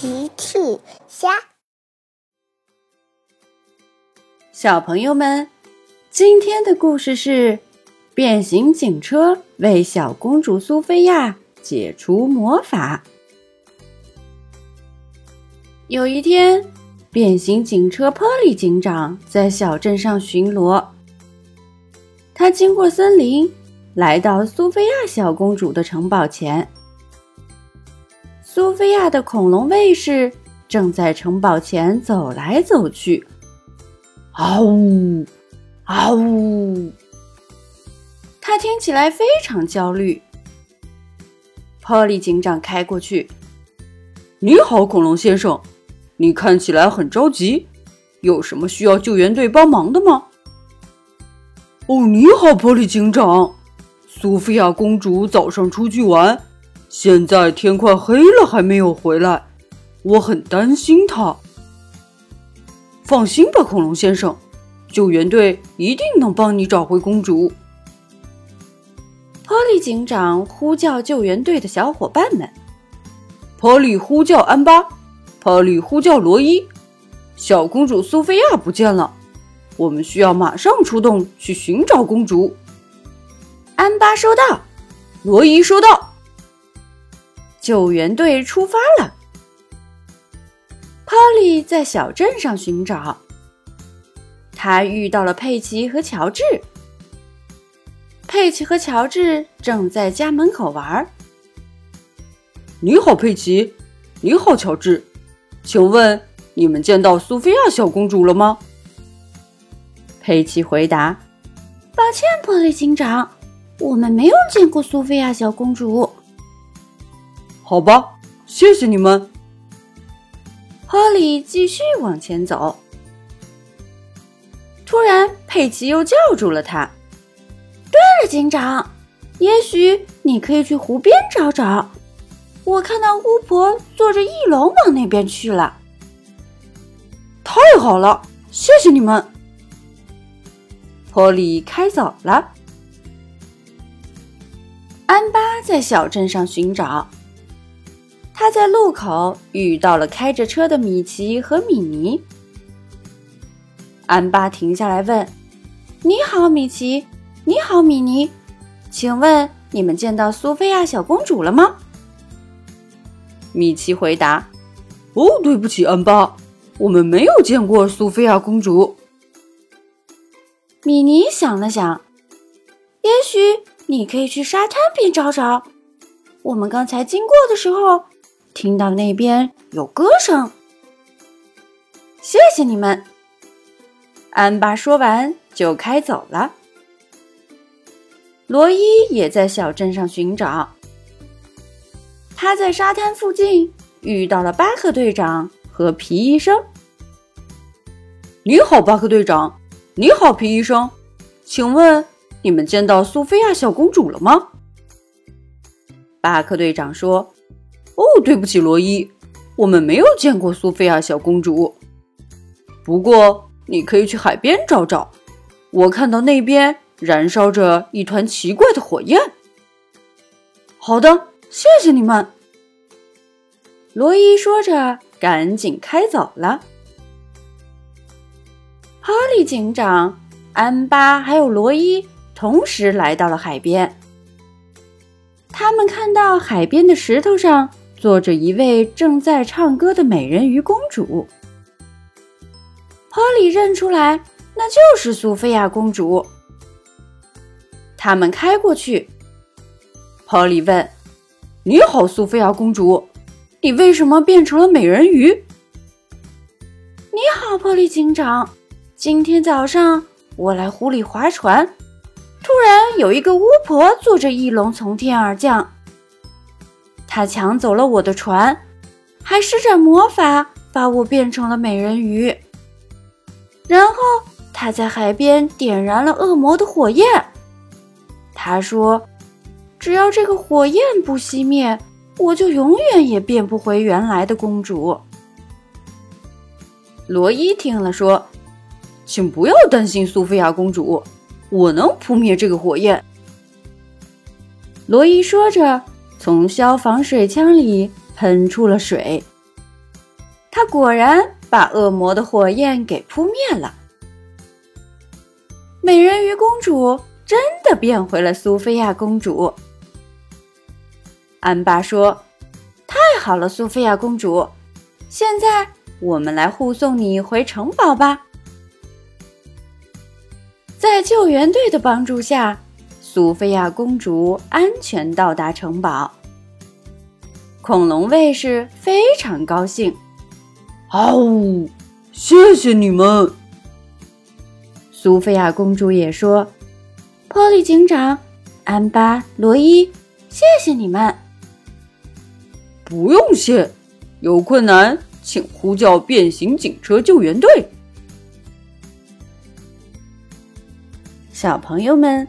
奇趣虾，小朋友们，今天的故事是变形警车为小公主苏菲亚解除魔法。有一天，变形警车波利警长在小镇上巡逻，他经过森林，来到苏菲亚小公主的城堡前。苏菲亚的恐龙卫士正在城堡前走来走去。嗷呜，嗷呜！他听起来非常焦虑。波利警长开过去：“你好，恐龙先生，你看起来很着急，有什么需要救援队帮忙的吗？”“哦，你好，波利警长，苏菲亚公主早上出去玩。”现在天快黑了，还没有回来，我很担心他。放心吧，恐龙先生，救援队一定能帮你找回公主。波利警长呼叫救援队的小伙伴们。波利呼叫安巴，波利呼叫罗伊，小公主苏菲亚不见了，我们需要马上出动去寻找公主。安巴收到，罗伊收到。救援队出发了。波利在小镇上寻找，他遇到了佩奇和乔治。佩奇和乔治正在家门口玩。你好，佩奇。你好，乔治。请问你们见到苏菲亚小公主了吗？佩奇回答：“抱歉，波利警长，我们没有见过苏菲亚小公主。”好吧，谢谢你们。波利继续往前走，突然佩奇又叫住了他。对了，警长，也许你可以去湖边找找。我看到巫婆坐着翼龙往那边去了。太好了，谢谢你们。波利开走了。安巴在小镇上寻找。他在路口遇到了开着车的米奇和米妮。安巴停下来问：“你好，米奇。你好，米妮。请问你们见到苏菲亚小公主了吗？”米奇回答：“哦，对不起，安巴，我们没有见过苏菲亚公主。”米妮想了想：“也许你可以去沙滩边找找。我们刚才经过的时候。”听到那边有歌声，谢谢你们。安巴说完就开走了。罗伊也在小镇上寻找，他在沙滩附近遇到了巴克队长和皮医生。你好，巴克队长。你好，皮医生。请问你们见到苏菲亚小公主了吗？巴克队长说。哦，对不起，罗伊，我们没有见过苏菲亚小公主。不过，你可以去海边找找。我看到那边燃烧着一团奇怪的火焰。好的，谢谢你们。罗伊说着，赶紧开走了。哈利警长、安巴还有罗伊同时来到了海边。他们看到海边的石头上。坐着一位正在唱歌的美人鱼公主，波利认出来，那就是苏菲亚公主。他们开过去，波利问：“你好，苏菲亚公主，你为什么变成了美人鱼？”“你好，波利警长，今天早上我来湖里划船，突然有一个巫婆坐着翼龙从天而降。”他抢走了我的船，还施展魔法把我变成了美人鱼。然后他在海边点燃了恶魔的火焰。他说：“只要这个火焰不熄灭，我就永远也变不回原来的公主。”罗伊听了说：“请不要担心，苏菲亚公主，我能扑灭这个火焰。”罗伊说着。从消防水枪里喷出了水，他果然把恶魔的火焰给扑灭了。美人鱼公主真的变回了苏菲亚公主。安巴说：“太好了，苏菲亚公主，现在我们来护送你回城堡吧。”在救援队的帮助下，苏菲亚公主安全到达城堡。恐龙卫士非常高兴，哦，谢谢你们！苏菲亚公主也说：“波利警长、安巴、罗伊，谢谢你们！不用谢，有困难请呼叫变形警车救援队。”小朋友们，